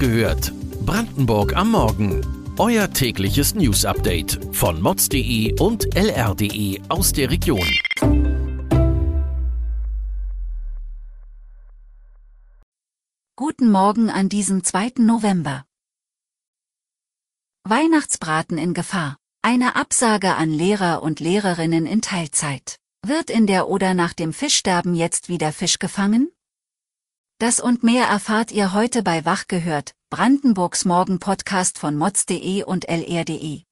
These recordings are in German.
gehört. Brandenburg am Morgen. Euer tägliches News-Update von mods.de und lr.de aus der Region. Guten Morgen an diesem 2. November. Weihnachtsbraten in Gefahr. Eine Absage an Lehrer und Lehrerinnen in Teilzeit. Wird in der Oder nach dem Fischsterben jetzt wieder Fisch gefangen? Das und mehr erfahrt ihr heute bei Wach gehört, Brandenburgs Morgen-Podcast von mods.de und lr.de.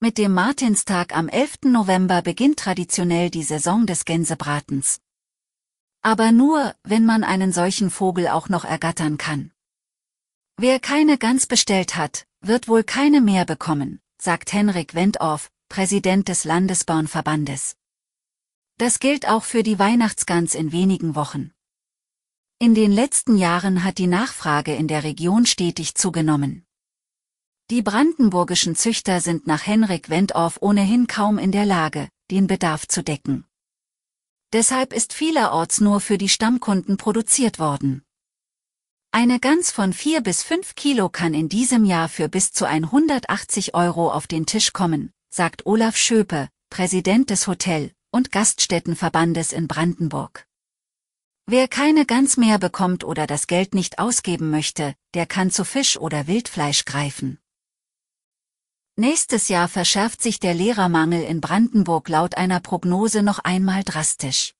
Mit dem Martinstag am 11. November beginnt traditionell die Saison des Gänsebratens. Aber nur, wenn man einen solchen Vogel auch noch ergattern kann. Wer keine Gans bestellt hat, wird wohl keine mehr bekommen, sagt Henrik Wendorf, Präsident des Landesbahnverbandes. Das gilt auch für die Weihnachtsgans in wenigen Wochen. In den letzten Jahren hat die Nachfrage in der Region stetig zugenommen. Die brandenburgischen Züchter sind nach Henrik Wendorf ohnehin kaum in der Lage, den Bedarf zu decken. Deshalb ist vielerorts nur für die Stammkunden produziert worden. Eine Gans von 4 bis 5 Kilo kann in diesem Jahr für bis zu 180 Euro auf den Tisch kommen, sagt Olaf Schöpe, Präsident des Hotel- und Gaststättenverbandes in Brandenburg. Wer keine Gans mehr bekommt oder das Geld nicht ausgeben möchte, der kann zu Fisch oder Wildfleisch greifen. Nächstes Jahr verschärft sich der Lehrermangel in Brandenburg laut einer Prognose noch einmal drastisch.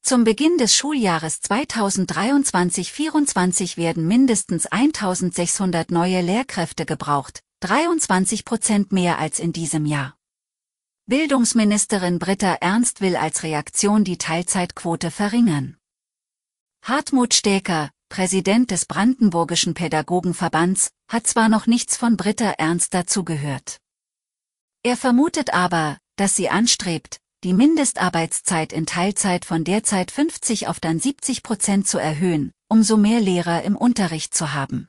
Zum Beginn des Schuljahres 2023-24 werden mindestens 1600 neue Lehrkräfte gebraucht, 23 Prozent mehr als in diesem Jahr. Bildungsministerin Britta Ernst will als Reaktion die Teilzeitquote verringern. Hartmut Stäker, Präsident des Brandenburgischen Pädagogenverbands, hat zwar noch nichts von Britta Ernst dazu gehört. Er vermutet aber, dass sie anstrebt, die Mindestarbeitszeit in Teilzeit von derzeit 50 auf dann 70 Prozent zu erhöhen, umso mehr Lehrer im Unterricht zu haben.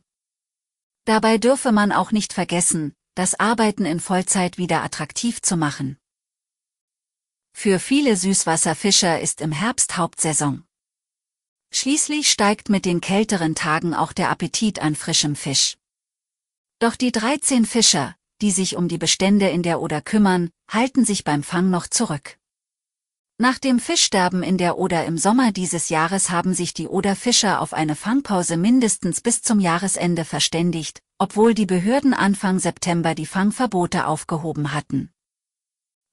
Dabei dürfe man auch nicht vergessen, das Arbeiten in Vollzeit wieder attraktiv zu machen. Für viele Süßwasserfischer ist im Herbst Hauptsaison. Schließlich steigt mit den kälteren Tagen auch der Appetit an frischem Fisch. Doch die 13 Fischer, die sich um die Bestände in der Oder kümmern, halten sich beim Fang noch zurück. Nach dem Fischsterben in der Oder im Sommer dieses Jahres haben sich die Oderfischer auf eine Fangpause mindestens bis zum Jahresende verständigt, obwohl die Behörden Anfang September die Fangverbote aufgehoben hatten.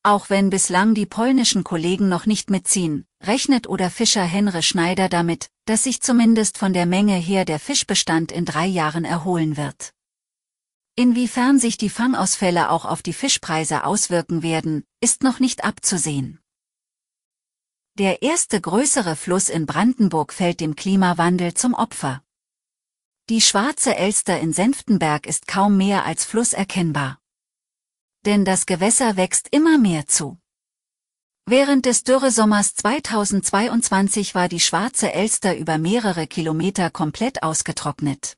Auch wenn bislang die polnischen Kollegen noch nicht mitziehen, rechnet oder Fischer Henry Schneider damit, dass sich zumindest von der Menge her der Fischbestand in drei Jahren erholen wird. Inwiefern sich die Fangausfälle auch auf die Fischpreise auswirken werden, ist noch nicht abzusehen. Der erste größere Fluss in Brandenburg fällt dem Klimawandel zum Opfer. Die schwarze Elster in Senftenberg ist kaum mehr als Fluss erkennbar denn das Gewässer wächst immer mehr zu. Während des Dürresommers 2022 war die Schwarze Elster über mehrere Kilometer komplett ausgetrocknet.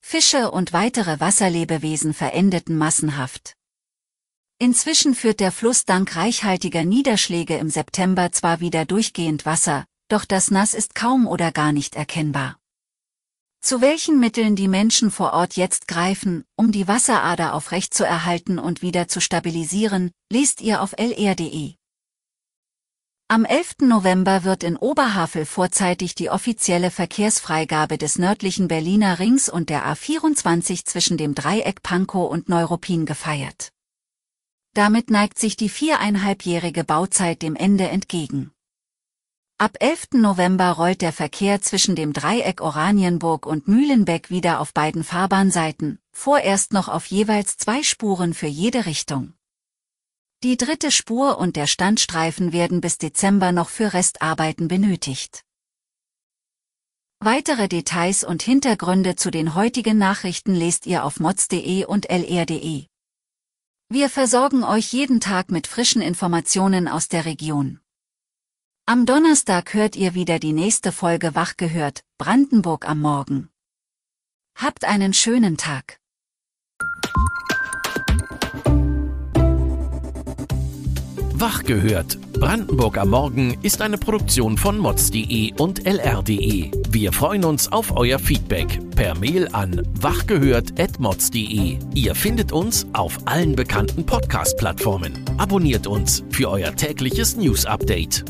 Fische und weitere Wasserlebewesen verendeten massenhaft. Inzwischen führt der Fluss dank reichhaltiger Niederschläge im September zwar wieder durchgehend Wasser, doch das Nass ist kaum oder gar nicht erkennbar. Zu welchen Mitteln die Menschen vor Ort jetzt greifen, um die Wasserader aufrecht zu erhalten und wieder zu stabilisieren, liest ihr auf lr.de. Am 11. November wird in Oberhavel vorzeitig die offizielle Verkehrsfreigabe des nördlichen Berliner Rings und der A24 zwischen dem Dreieck Pankow und Neuruppin gefeiert. Damit neigt sich die viereinhalbjährige Bauzeit dem Ende entgegen. Ab 11. November rollt der Verkehr zwischen dem Dreieck Oranienburg und Mühlenbeck wieder auf beiden Fahrbahnseiten, vorerst noch auf jeweils zwei Spuren für jede Richtung. Die dritte Spur und der Standstreifen werden bis Dezember noch für Restarbeiten benötigt. Weitere Details und Hintergründe zu den heutigen Nachrichten lest ihr auf mods.de und lr.de. Wir versorgen euch jeden Tag mit frischen Informationen aus der Region. Am Donnerstag hört ihr wieder die nächste Folge Wach gehört, Brandenburg am Morgen. Habt einen schönen Tag. Wach gehört. Brandenburg am Morgen ist eine Produktion von mods.de und lr.de. Wir freuen uns auf euer Feedback per Mail an wachgehört.mods.de. Ihr findet uns auf allen bekannten Podcast-Plattformen. Abonniert uns für euer tägliches News-Update.